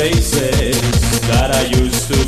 faces that I used to